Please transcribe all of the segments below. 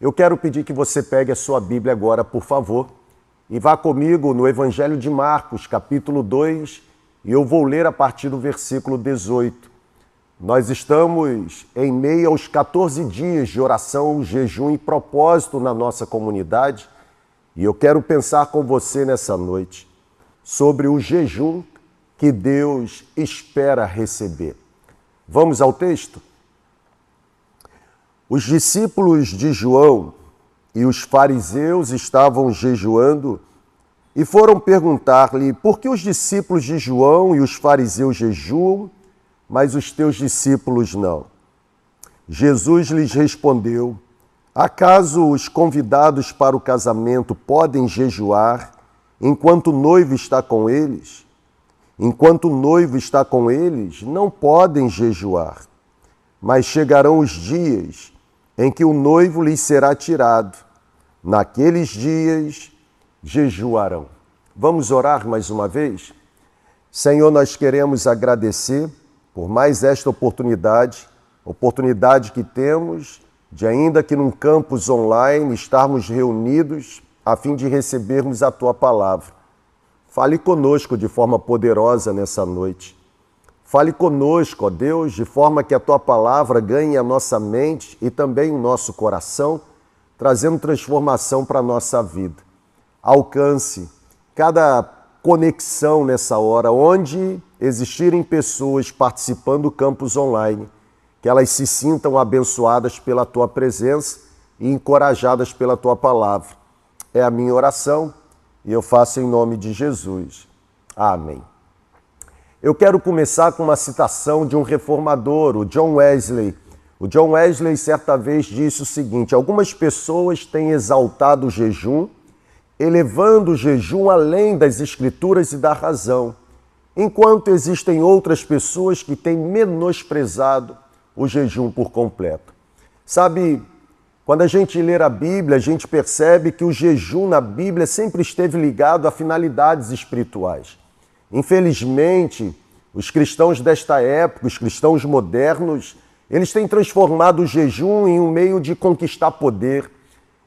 Eu quero pedir que você pegue a sua Bíblia agora, por favor, e vá comigo no Evangelho de Marcos, capítulo 2, e eu vou ler a partir do versículo 18. Nós estamos em meio aos 14 dias de oração, jejum e propósito na nossa comunidade, e eu quero pensar com você nessa noite sobre o jejum que Deus espera receber. Vamos ao texto? Os discípulos de João e os fariseus estavam jejuando e foram perguntar-lhe: por que os discípulos de João e os fariseus jejuam, mas os teus discípulos não? Jesus lhes respondeu: Acaso os convidados para o casamento podem jejuar enquanto o noivo está com eles? Enquanto o noivo está com eles, não podem jejuar. Mas chegarão os dias em que o noivo lhes será tirado. Naqueles dias jejuarão. Vamos orar mais uma vez? Senhor, nós queremos agradecer por mais esta oportunidade, oportunidade que temos de, ainda que num campus online, estarmos reunidos a fim de recebermos a tua palavra. Fale conosco de forma poderosa nessa noite. Fale conosco, ó Deus, de forma que a tua palavra ganhe a nossa mente e também o nosso coração, trazendo transformação para a nossa vida. Alcance cada conexão nessa hora, onde existirem pessoas participando do campus online, que elas se sintam abençoadas pela tua presença e encorajadas pela tua palavra. É a minha oração e eu faço em nome de Jesus. Amém. Eu quero começar com uma citação de um reformador, o John Wesley. O John Wesley certa vez disse o seguinte: algumas pessoas têm exaltado o jejum, elevando o jejum além das escrituras e da razão, enquanto existem outras pessoas que têm menosprezado o jejum por completo. Sabe, quando a gente lê a Bíblia, a gente percebe que o jejum na Bíblia sempre esteve ligado a finalidades espirituais. Infelizmente, os cristãos desta época, os cristãos modernos, eles têm transformado o jejum em um meio de conquistar poder.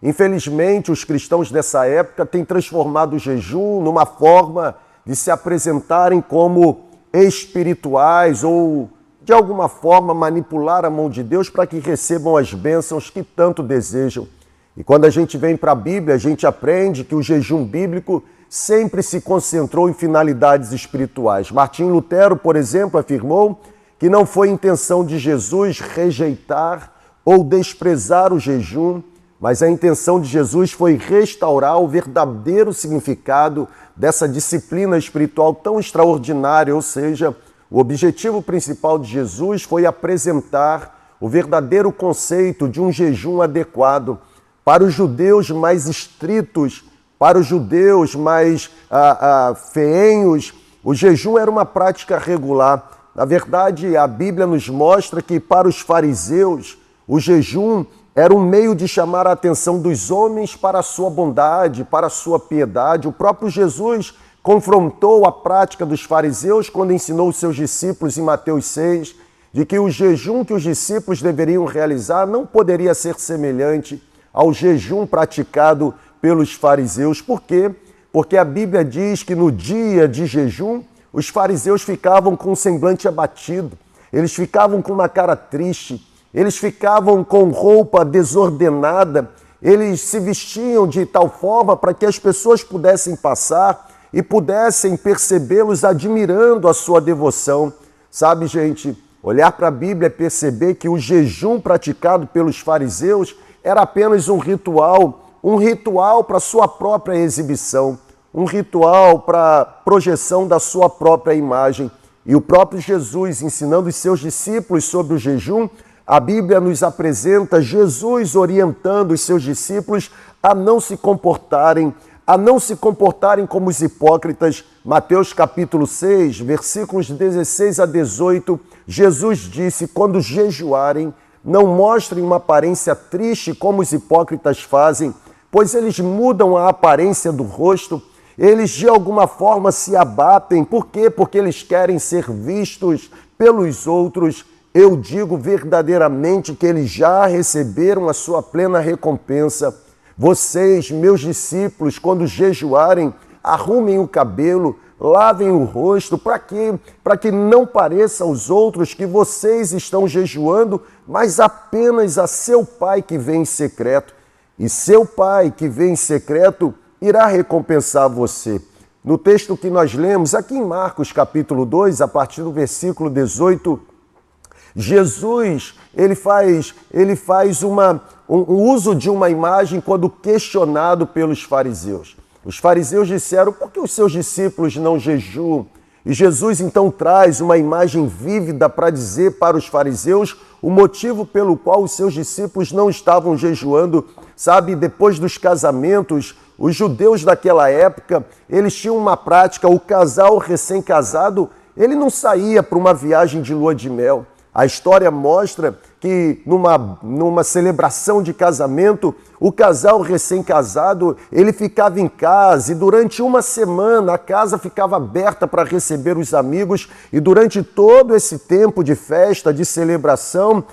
Infelizmente, os cristãos dessa época têm transformado o jejum numa forma de se apresentarem como espirituais ou, de alguma forma, manipular a mão de Deus para que recebam as bênçãos que tanto desejam. E quando a gente vem para a Bíblia, a gente aprende que o jejum bíblico sempre se concentrou em finalidades espirituais. Martim Lutero, por exemplo, afirmou que não foi intenção de Jesus rejeitar ou desprezar o jejum, mas a intenção de Jesus foi restaurar o verdadeiro significado dessa disciplina espiritual tão extraordinária, ou seja, o objetivo principal de Jesus foi apresentar o verdadeiro conceito de um jejum adequado para os judeus mais estritos para os judeus mais ah, ah, feenhos, o jejum era uma prática regular. Na verdade, a Bíblia nos mostra que para os fariseus, o jejum era um meio de chamar a atenção dos homens para a sua bondade, para a sua piedade. O próprio Jesus confrontou a prática dos fariseus quando ensinou os seus discípulos em Mateus 6 de que o jejum que os discípulos deveriam realizar não poderia ser semelhante ao jejum praticado pelos fariseus. Por quê? Porque a Bíblia diz que no dia de jejum, os fariseus ficavam com o semblante abatido, eles ficavam com uma cara triste, eles ficavam com roupa desordenada, eles se vestiam de tal forma para que as pessoas pudessem passar e pudessem percebê-los admirando a sua devoção. Sabe, gente, olhar para a Bíblia é perceber que o jejum praticado pelos fariseus era apenas um ritual um ritual para sua própria exibição, um ritual para projeção da sua própria imagem. E o próprio Jesus ensinando os seus discípulos sobre o jejum, a Bíblia nos apresenta Jesus orientando os seus discípulos a não se comportarem, a não se comportarem como os hipócritas. Mateus capítulo 6, versículos 16 a 18, Jesus disse: "Quando jejuarem, não mostrem uma aparência triste como os hipócritas fazem, pois eles mudam a aparência do rosto, eles de alguma forma se abatem. Por quê? Porque eles querem ser vistos pelos outros. eu digo verdadeiramente que eles já receberam a sua plena recompensa. Vocês, meus discípulos, quando jejuarem, arrumem o cabelo, lavem o rosto, para que para que não pareça aos outros que vocês estão jejuando, mas apenas a seu Pai que vem em secreto. E seu Pai que vem em secreto irá recompensar você. No texto que nós lemos, aqui em Marcos capítulo 2, a partir do versículo 18, Jesus, ele faz, ele faz uma, um, um uso de uma imagem quando questionado pelos fariseus. Os fariseus disseram: por que os seus discípulos não jejuam? E Jesus então traz uma imagem vívida para dizer para os fariseus o motivo pelo qual os seus discípulos não estavam jejuando. Sabe, depois dos casamentos, os judeus daquela época, eles tinham uma prática, o casal recém-casado, ele não saía para uma viagem de lua de mel. A história mostra que numa, numa celebração de casamento, o casal recém-casado, ele ficava em casa e durante uma semana a casa ficava aberta para receber os amigos e durante todo esse tempo de festa, de celebração,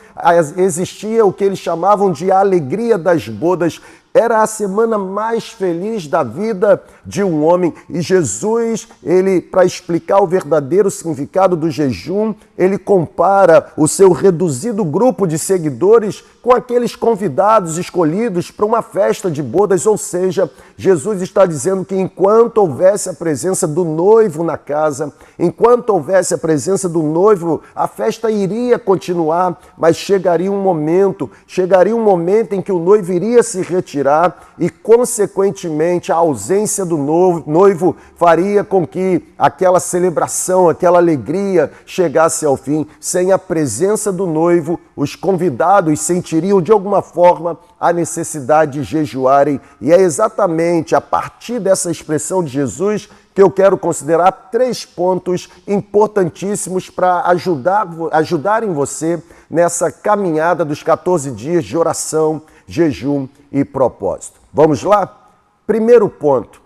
existia o que eles chamavam de alegria das bodas, era a semana mais feliz da vida de um homem. E Jesus, ele para explicar o verdadeiro significado do jejum, ele compara o seu reduzido grupo de seguidores com aqueles convidados escolhidos para uma festa de bodas, ou seja, Jesus está dizendo que enquanto houvesse a presença do noivo na casa, enquanto houvesse a presença do noivo, a festa iria continuar, mas chegaria um momento, chegaria um momento em que o noivo iria se retirar e, consequentemente, a ausência do noivo faria com que aquela celebração, aquela alegria chegasse ao fim. Sem a presença do noivo, os convidados sentiriam de alguma forma a necessidade de jejuarem. E é exatamente a partir dessa expressão de Jesus que eu quero considerar três pontos importantíssimos para ajudar, ajudarem você nessa caminhada dos 14 dias de oração, jejum e propósito. Vamos lá? Primeiro ponto.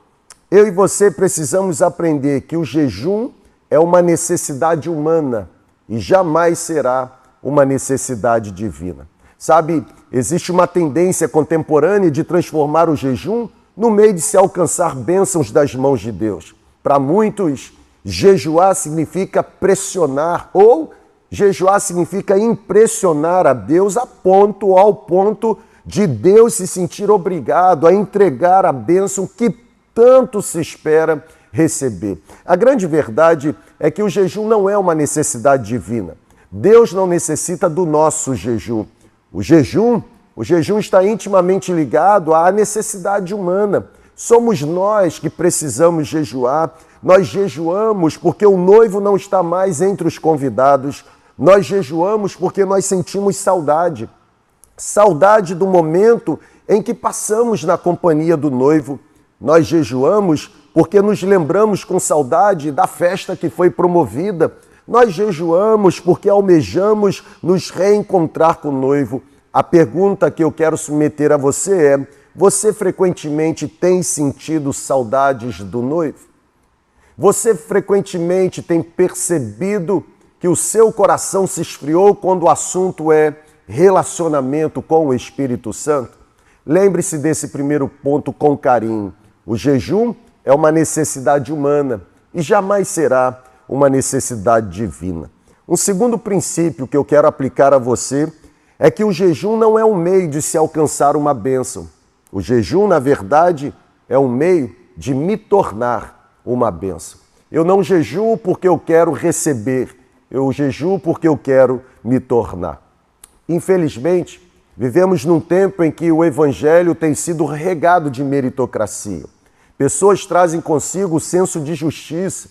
Eu e você precisamos aprender que o jejum é uma necessidade humana e jamais será uma necessidade divina. Sabe, existe uma tendência contemporânea de transformar o jejum no meio de se alcançar bênçãos das mãos de Deus. Para muitos, jejuar significa pressionar ou jejuar significa impressionar a Deus a ponto ao ponto de Deus se sentir obrigado a entregar a bênção que tanto se espera receber. A grande verdade é que o jejum não é uma necessidade divina. Deus não necessita do nosso jejum. O jejum, o jejum está intimamente ligado à necessidade humana. Somos nós que precisamos jejuar. Nós jejuamos porque o noivo não está mais entre os convidados. Nós jejuamos porque nós sentimos saudade. Saudade do momento em que passamos na companhia do noivo. Nós jejuamos porque nos lembramos com saudade da festa que foi promovida. Nós jejuamos porque almejamos nos reencontrar com o noivo. A pergunta que eu quero submeter a você é: você frequentemente tem sentido saudades do noivo? Você frequentemente tem percebido que o seu coração se esfriou quando o assunto é relacionamento com o Espírito Santo? Lembre-se desse primeiro ponto com carinho. O jejum é uma necessidade humana e jamais será uma necessidade divina. Um segundo princípio que eu quero aplicar a você é que o jejum não é um meio de se alcançar uma bênção. O jejum, na verdade, é um meio de me tornar uma bênção. Eu não jejuo porque eu quero receber, eu jejuo porque eu quero me tornar. Infelizmente, vivemos num tempo em que o evangelho tem sido regado de meritocracia. Pessoas trazem consigo o senso de justiça.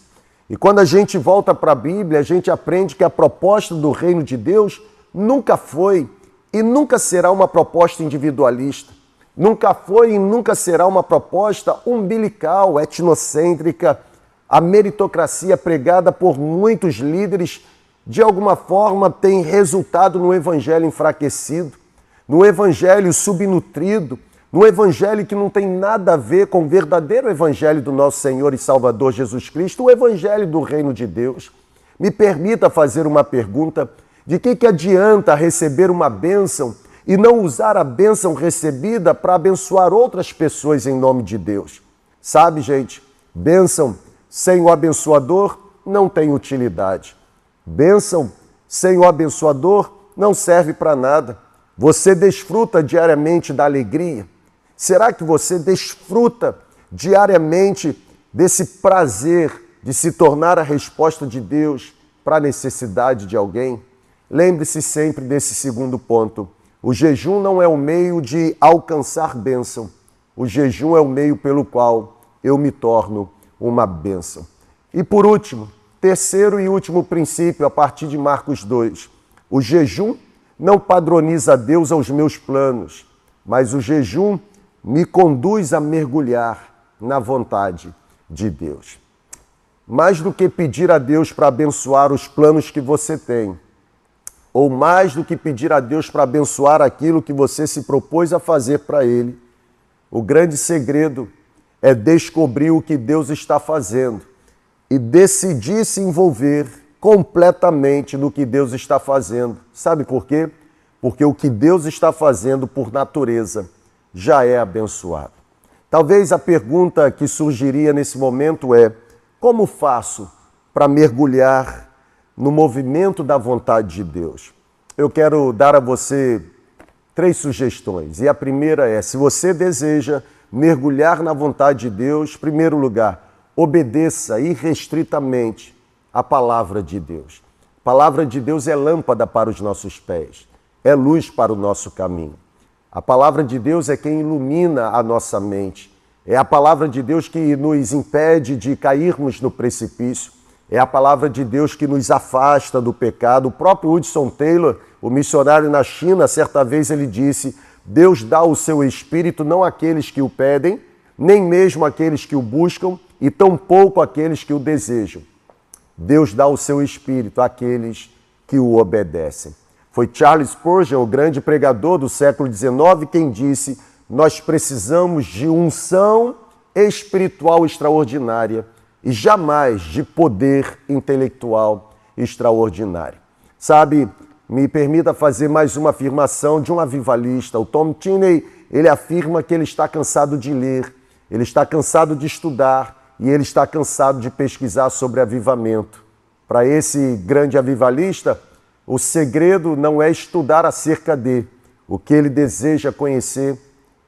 E quando a gente volta para a Bíblia, a gente aprende que a proposta do reino de Deus nunca foi e nunca será uma proposta individualista. Nunca foi e nunca será uma proposta umbilical, etnocêntrica. A meritocracia pregada por muitos líderes, de alguma forma, tem resultado no evangelho enfraquecido, no evangelho subnutrido, no evangelho que não tem nada a ver com o verdadeiro evangelho do nosso Senhor e Salvador Jesus Cristo, o evangelho do reino de Deus. Me permita fazer uma pergunta De que, que adianta receber uma bênção e não usar a bênção recebida para abençoar outras pessoas em nome de Deus? Sabe, gente, bênção sem o abençoador não tem utilidade. Bênção sem o abençoador não serve para nada. Você desfruta diariamente da alegria? Será que você desfruta diariamente desse prazer de se tornar a resposta de Deus para a necessidade de alguém? Lembre-se sempre desse segundo ponto. O jejum não é o meio de alcançar bênção. O jejum é o meio pelo qual eu me torno uma bênção. E por último, terceiro e último princípio, a partir de Marcos 2. O jejum não padroniza Deus aos meus planos, mas o jejum me conduz a mergulhar na vontade de Deus. Mais do que pedir a Deus para abençoar os planos que você tem, ou mais do que pedir a Deus para abençoar aquilo que você se propôs a fazer para Ele, o grande segredo é descobrir o que Deus está fazendo e decidir se envolver completamente no que Deus está fazendo. Sabe por quê? Porque o que Deus está fazendo por natureza já é abençoado. Talvez a pergunta que surgiria nesse momento é: como faço para mergulhar no movimento da vontade de Deus? Eu quero dar a você três sugestões. E a primeira é: se você deseja mergulhar na vontade de Deus, primeiro lugar, obedeça irrestritamente a palavra de Deus. A palavra de Deus é lâmpada para os nossos pés, é luz para o nosso caminho. A palavra de Deus é quem ilumina a nossa mente. É a palavra de Deus que nos impede de cairmos no precipício. É a palavra de Deus que nos afasta do pecado. O próprio Hudson Taylor, o missionário na China, certa vez ele disse: Deus dá o seu espírito não àqueles que o pedem, nem mesmo àqueles que o buscam, e tampouco àqueles que o desejam. Deus dá o seu espírito àqueles que o obedecem. Foi Charles Spurgeon, o grande pregador do século XIX, quem disse: Nós precisamos de unção espiritual extraordinária e jamais de poder intelectual extraordinário. Sabe, me permita fazer mais uma afirmação de um avivalista. O Tom Tinney, ele afirma que ele está cansado de ler, ele está cansado de estudar, e ele está cansado de pesquisar sobre avivamento. Para esse grande avivalista, o segredo não é estudar acerca de, o que ele deseja conhecer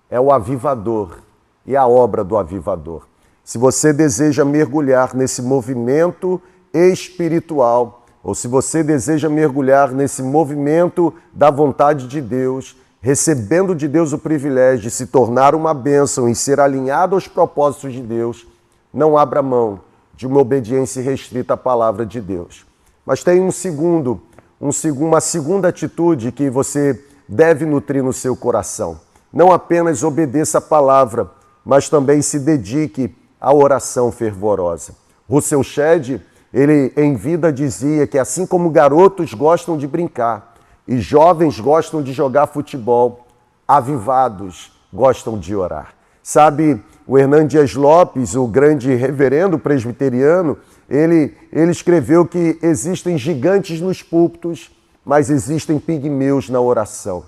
é o avivador e a obra do avivador. Se você deseja mergulhar nesse movimento espiritual, ou se você deseja mergulhar nesse movimento da vontade de Deus, recebendo de Deus o privilégio de se tornar uma bênção e ser alinhado aos propósitos de Deus, não abra mão de uma obediência restrita à palavra de Deus. Mas tem um segundo, um, uma segunda atitude que você deve nutrir no seu coração. Não apenas obedeça a palavra, mas também se dedique à oração fervorosa. Russell Shedd, ele em vida dizia que assim como garotos gostam de brincar e jovens gostam de jogar futebol, avivados gostam de orar. Sabe, o Hernandes Lopes, o grande reverendo presbiteriano, ele, ele escreveu que existem gigantes nos púlpitos, mas existem pigmeus na oração.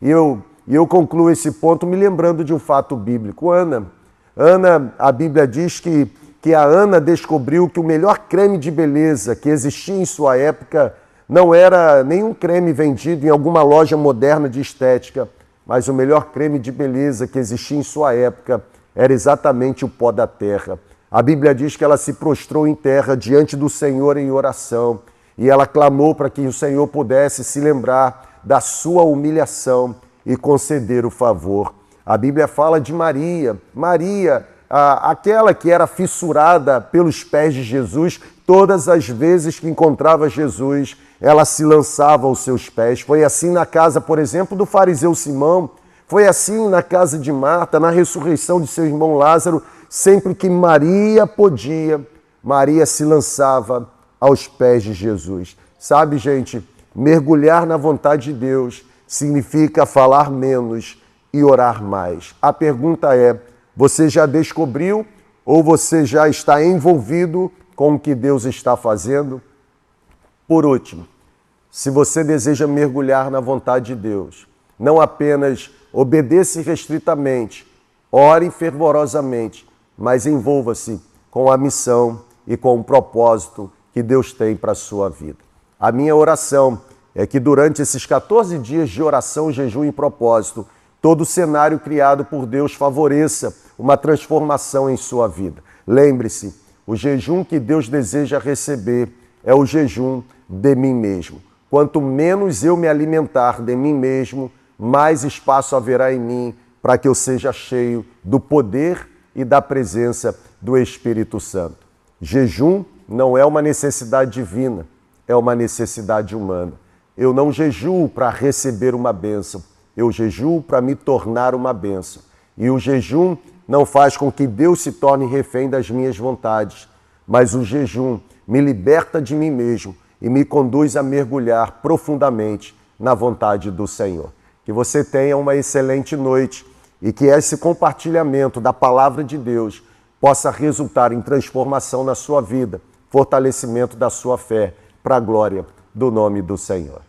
E eu, eu concluo esse ponto me lembrando de um fato bíblico. Ana, Ana, a Bíblia diz que, que a Ana descobriu que o melhor creme de beleza que existia em sua época não era nenhum creme vendido em alguma loja moderna de estética, mas o melhor creme de beleza que existia em sua época era exatamente o pó da terra. A Bíblia diz que ela se prostrou em terra diante do Senhor em oração e ela clamou para que o Senhor pudesse se lembrar da sua humilhação e conceder o favor. A Bíblia fala de Maria, Maria, aquela que era fissurada pelos pés de Jesus, todas as vezes que encontrava Jesus, ela se lançava aos seus pés. Foi assim na casa, por exemplo, do fariseu Simão, foi assim na casa de Marta, na ressurreição de seu irmão Lázaro, sempre que Maria podia, Maria se lançava aos pés de Jesus. Sabe, gente, mergulhar na vontade de Deus significa falar menos e orar mais. A pergunta é: você já descobriu ou você já está envolvido com o que Deus está fazendo? Por último, se você deseja mergulhar na vontade de Deus, não apenas obedeça restritamente, ore fervorosamente, mas envolva-se com a missão e com o propósito que Deus tem para a sua vida. A minha oração é que durante esses 14 dias de oração, jejum e propósito, todo o cenário criado por Deus favoreça uma transformação em sua vida. Lembre-se, o jejum que Deus deseja receber é o jejum de mim mesmo. Quanto menos eu me alimentar de mim mesmo, mais espaço haverá em mim para que eu seja cheio do poder e da presença do Espírito Santo. Jejum não é uma necessidade divina, é uma necessidade humana. Eu não jejuo para receber uma bênção, eu jejuo para me tornar uma bênção. E o jejum não faz com que Deus se torne refém das minhas vontades, mas o jejum me liberta de mim mesmo e me conduz a mergulhar profundamente na vontade do Senhor. Que você tenha uma excelente noite e que esse compartilhamento da palavra de Deus possa resultar em transformação na sua vida, fortalecimento da sua fé, para a glória do nome do Senhor.